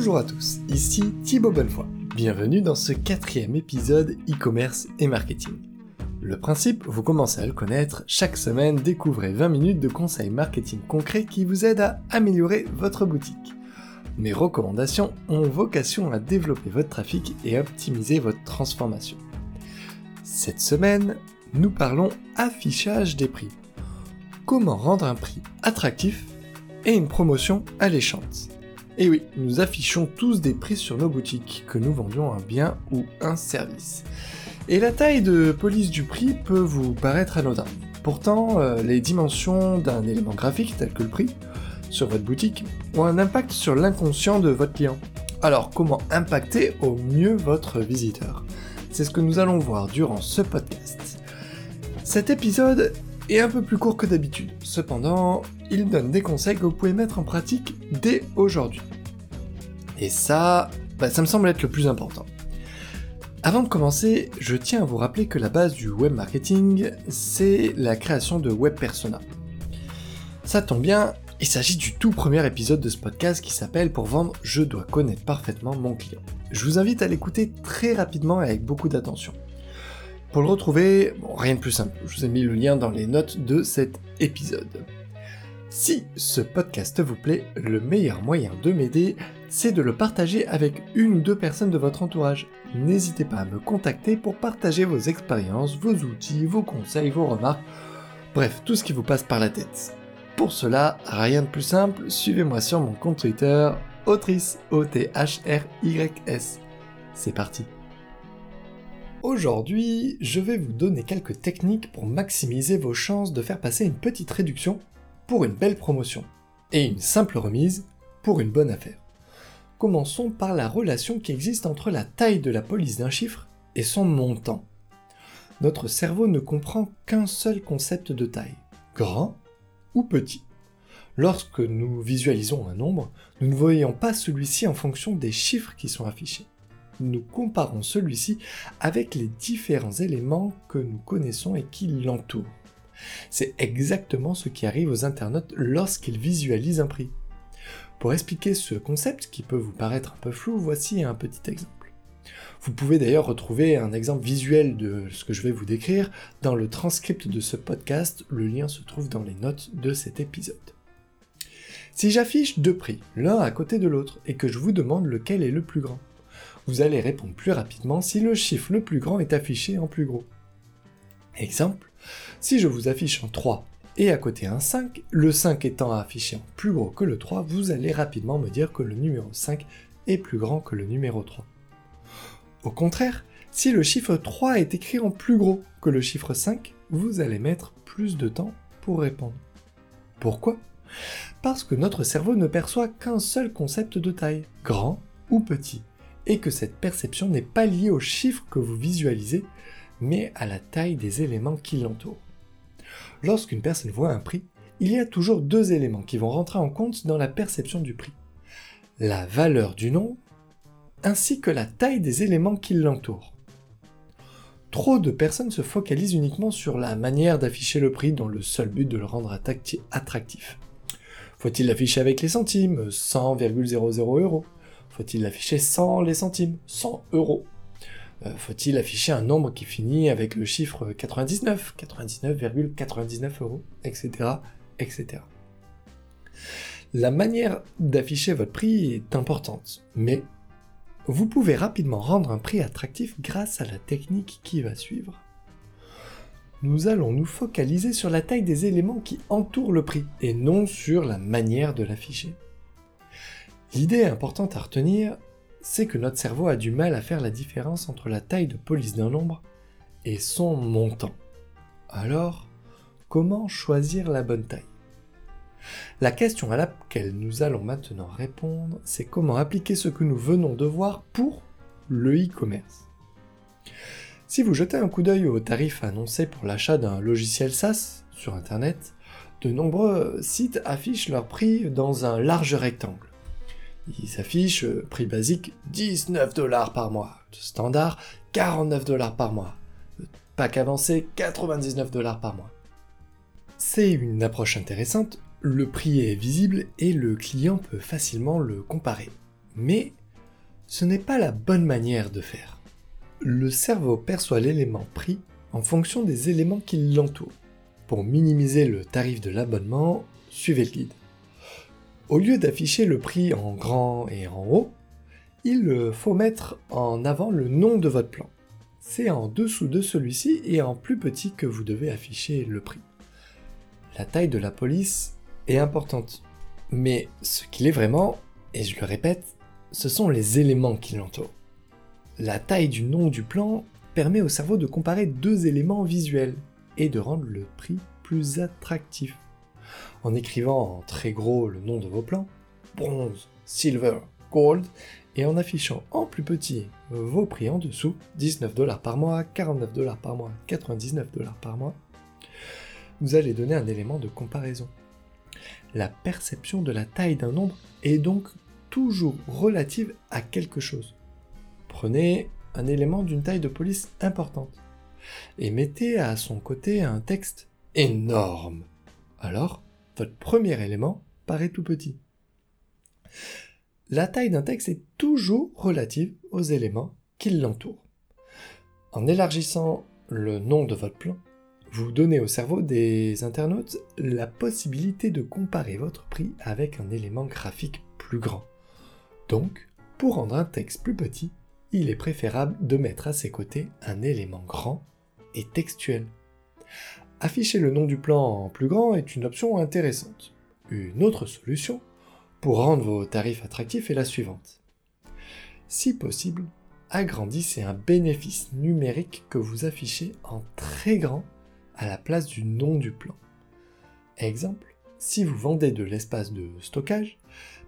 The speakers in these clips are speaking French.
Bonjour à tous, ici Thibaut Bonnefoy. Bienvenue dans ce quatrième épisode e-commerce et marketing. Le principe, vous commencez à le connaître, chaque semaine découvrez 20 minutes de conseils marketing concrets qui vous aident à améliorer votre boutique. Mes recommandations ont vocation à développer votre trafic et optimiser votre transformation. Cette semaine, nous parlons affichage des prix. Comment rendre un prix attractif et une promotion alléchante? Et oui, nous affichons tous des prix sur nos boutiques, que nous vendions un bien ou un service. Et la taille de police du prix peut vous paraître anodin. Pourtant, euh, les dimensions d'un élément graphique tel que le prix sur votre boutique ont un impact sur l'inconscient de votre client. Alors comment impacter au mieux votre visiteur? C'est ce que nous allons voir durant ce podcast. Cet épisode un peu plus court que d'habitude. Cependant, il donne des conseils que vous pouvez mettre en pratique dès aujourd'hui. Et ça, bah, ça me semble être le plus important. Avant de commencer, je tiens à vous rappeler que la base du web marketing, c'est la création de web persona. Ça tombe bien, il s'agit du tout premier épisode de ce podcast qui s'appelle Pour vendre, je dois connaître parfaitement mon client. Je vous invite à l'écouter très rapidement et avec beaucoup d'attention. Pour le retrouver, rien de plus simple, je vous ai mis le lien dans les notes de cet épisode. Si ce podcast vous plaît, le meilleur moyen de m'aider, c'est de le partager avec une ou deux personnes de votre entourage. N'hésitez pas à me contacter pour partager vos expériences, vos outils, vos conseils, vos remarques, bref, tout ce qui vous passe par la tête. Pour cela, rien de plus simple, suivez-moi sur mon compte Twitter, autrice, O-T-H-R-Y-S. C'est parti. Aujourd'hui, je vais vous donner quelques techniques pour maximiser vos chances de faire passer une petite réduction pour une belle promotion et une simple remise pour une bonne affaire. Commençons par la relation qui existe entre la taille de la police d'un chiffre et son montant. Notre cerveau ne comprend qu'un seul concept de taille, grand ou petit. Lorsque nous visualisons un nombre, nous ne voyons pas celui-ci en fonction des chiffres qui sont affichés nous comparons celui-ci avec les différents éléments que nous connaissons et qui l'entourent. C'est exactement ce qui arrive aux internautes lorsqu'ils visualisent un prix. Pour expliquer ce concept qui peut vous paraître un peu flou, voici un petit exemple. Vous pouvez d'ailleurs retrouver un exemple visuel de ce que je vais vous décrire dans le transcript de ce podcast, le lien se trouve dans les notes de cet épisode. Si j'affiche deux prix, l'un à côté de l'autre, et que je vous demande lequel est le plus grand, vous allez répondre plus rapidement si le chiffre le plus grand est affiché en plus gros. Exemple, si je vous affiche en 3 et à côté un 5, le 5 étant affiché en plus gros que le 3, vous allez rapidement me dire que le numéro 5 est plus grand que le numéro 3. Au contraire, si le chiffre 3 est écrit en plus gros que le chiffre 5, vous allez mettre plus de temps pour répondre. Pourquoi? Parce que notre cerveau ne perçoit qu'un seul concept de taille, grand ou petit et que cette perception n'est pas liée au chiffre que vous visualisez, mais à la taille des éléments qui l'entourent. Lorsqu'une personne voit un prix, il y a toujours deux éléments qui vont rentrer en compte dans la perception du prix. La valeur du nom, ainsi que la taille des éléments qui l'entourent. Trop de personnes se focalisent uniquement sur la manière d'afficher le prix dans le seul but de le rendre attractif. Faut-il l'afficher avec les centimes 100,00 euros? Faut-il l'afficher sans les centimes 100 euros? Euh, faut-il afficher un nombre qui finit avec le chiffre 99, 99,99 euros, etc., etc. La manière d'afficher votre prix est importante, mais vous pouvez rapidement rendre un prix attractif grâce à la technique qui va suivre. Nous allons nous focaliser sur la taille des éléments qui entourent le prix et non sur la manière de l'afficher. L'idée importante à retenir, c'est que notre cerveau a du mal à faire la différence entre la taille de police d'un nombre et son montant. Alors, comment choisir la bonne taille? La question à laquelle nous allons maintenant répondre, c'est comment appliquer ce que nous venons de voir pour le e-commerce. Si vous jetez un coup d'œil aux tarifs annoncés pour l'achat d'un logiciel SaaS sur Internet, de nombreux sites affichent leur prix dans un large rectangle il s'affiche euh, prix basique 19 dollars par mois, standard 49 dollars par mois, pack avancé 99 dollars par mois. C'est une approche intéressante, le prix est visible et le client peut facilement le comparer. Mais ce n'est pas la bonne manière de faire. Le cerveau perçoit l'élément prix en fonction des éléments qui l'entourent. Pour minimiser le tarif de l'abonnement, suivez le guide. Au lieu d'afficher le prix en grand et en haut, il faut mettre en avant le nom de votre plan. C'est en dessous de celui-ci et en plus petit que vous devez afficher le prix. La taille de la police est importante, mais ce qu'il est vraiment, et je le répète, ce sont les éléments qui l'entourent. La taille du nom du plan permet au cerveau de comparer deux éléments visuels et de rendre le prix plus attractif. En écrivant en très gros le nom de vos plans, bronze, silver, gold, et en affichant en plus petit vos prix en dessous, 19 dollars par mois, 49 dollars par mois, 99 dollars par mois, vous allez donner un élément de comparaison. La perception de la taille d'un nombre est donc toujours relative à quelque chose. Prenez un élément d'une taille de police importante et mettez à son côté un texte énorme. Alors, votre premier élément paraît tout petit. La taille d'un texte est toujours relative aux éléments qui l'entourent. En élargissant le nom de votre plan, vous donnez au cerveau des internautes la possibilité de comparer votre prix avec un élément graphique plus grand. Donc, pour rendre un texte plus petit, il est préférable de mettre à ses côtés un élément grand et textuel. Afficher le nom du plan en plus grand est une option intéressante. Une autre solution pour rendre vos tarifs attractifs est la suivante. Si possible, agrandissez un bénéfice numérique que vous affichez en très grand à la place du nom du plan. Exemple, si vous vendez de l'espace de stockage,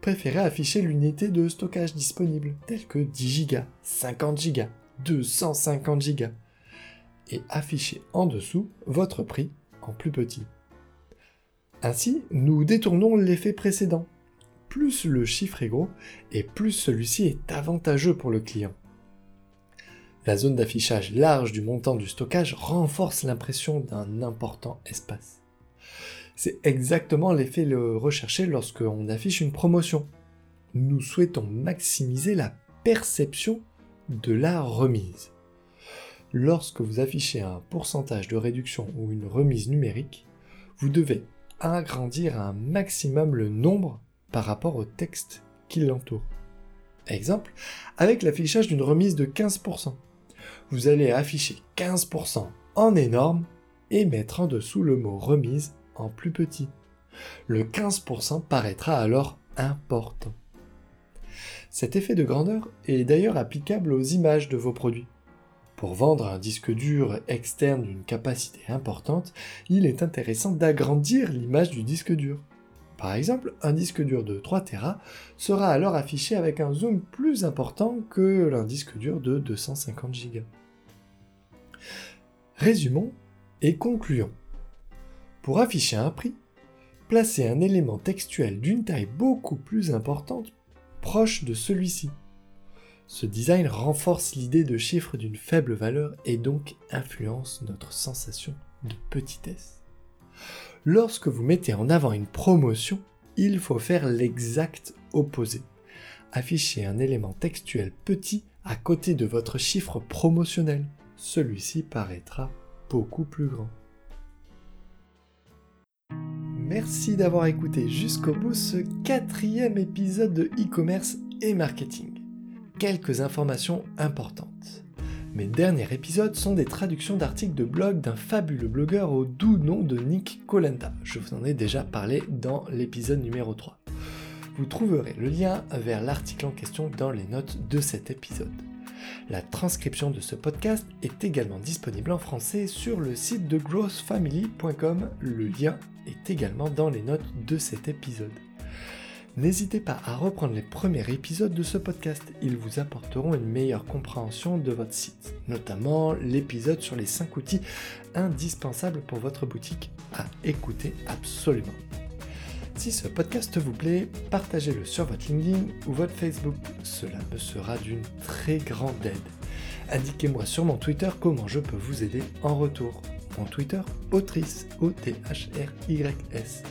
préférez afficher l'unité de stockage disponible, telle que 10 Go, 50 Go, 250 Go, et afficher en dessous votre prix en plus petit. Ainsi, nous détournons l'effet précédent. Plus le chiffre est gros, et plus celui-ci est avantageux pour le client. La zone d'affichage large du montant du stockage renforce l'impression d'un important espace. C'est exactement l'effet recherché lorsqu'on affiche une promotion. Nous souhaitons maximiser la perception de la remise. Lorsque vous affichez un pourcentage de réduction ou une remise numérique, vous devez agrandir un maximum le nombre par rapport au texte qui l'entoure. Exemple, avec l'affichage d'une remise de 15% vous allez afficher 15% en énorme et mettre en dessous le mot remise en plus petit. Le 15% paraîtra alors important. Cet effet de grandeur est d'ailleurs applicable aux images de vos produits. Pour vendre un disque dur externe d'une capacité importante, il est intéressant d'agrandir l'image du disque dur. Par exemple, un disque dur de 3 Tera sera alors affiché avec un zoom plus important que un disque dur de 250 Go. Résumons et concluons. Pour afficher un prix, placez un élément textuel d'une taille beaucoup plus importante proche de celui-ci. Ce design renforce l'idée de chiffres d'une faible valeur et donc influence notre sensation de petitesse. Lorsque vous mettez en avant une promotion, il faut faire l'exact opposé. Afficher un élément textuel petit à côté de votre chiffre promotionnel celui-ci paraîtra beaucoup plus grand. Merci d'avoir écouté jusqu'au bout ce quatrième épisode de e-commerce et marketing. Quelques informations importantes. Mes derniers épisodes sont des traductions d'articles de blog d'un fabuleux blogueur au doux nom de Nick Colenda. Je vous en ai déjà parlé dans l'épisode numéro 3. Vous trouverez le lien vers l'article en question dans les notes de cet épisode. La transcription de ce podcast est également disponible en français sur le site de growthfamily.com. Le lien est également dans les notes de cet épisode. N'hésitez pas à reprendre les premiers épisodes de ce podcast, ils vous apporteront une meilleure compréhension de votre site, notamment l'épisode sur les 5 outils indispensables pour votre boutique à écouter absolument. Si ce podcast vous plaît, partagez-le sur votre LinkedIn ou votre Facebook. Cela me sera d'une très grande aide. Indiquez-moi sur mon Twitter comment je peux vous aider en retour. Mon Twitter, Autrice, O-T-H-R-Y-S.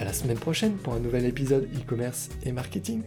À la semaine prochaine pour un nouvel épisode e-commerce et marketing.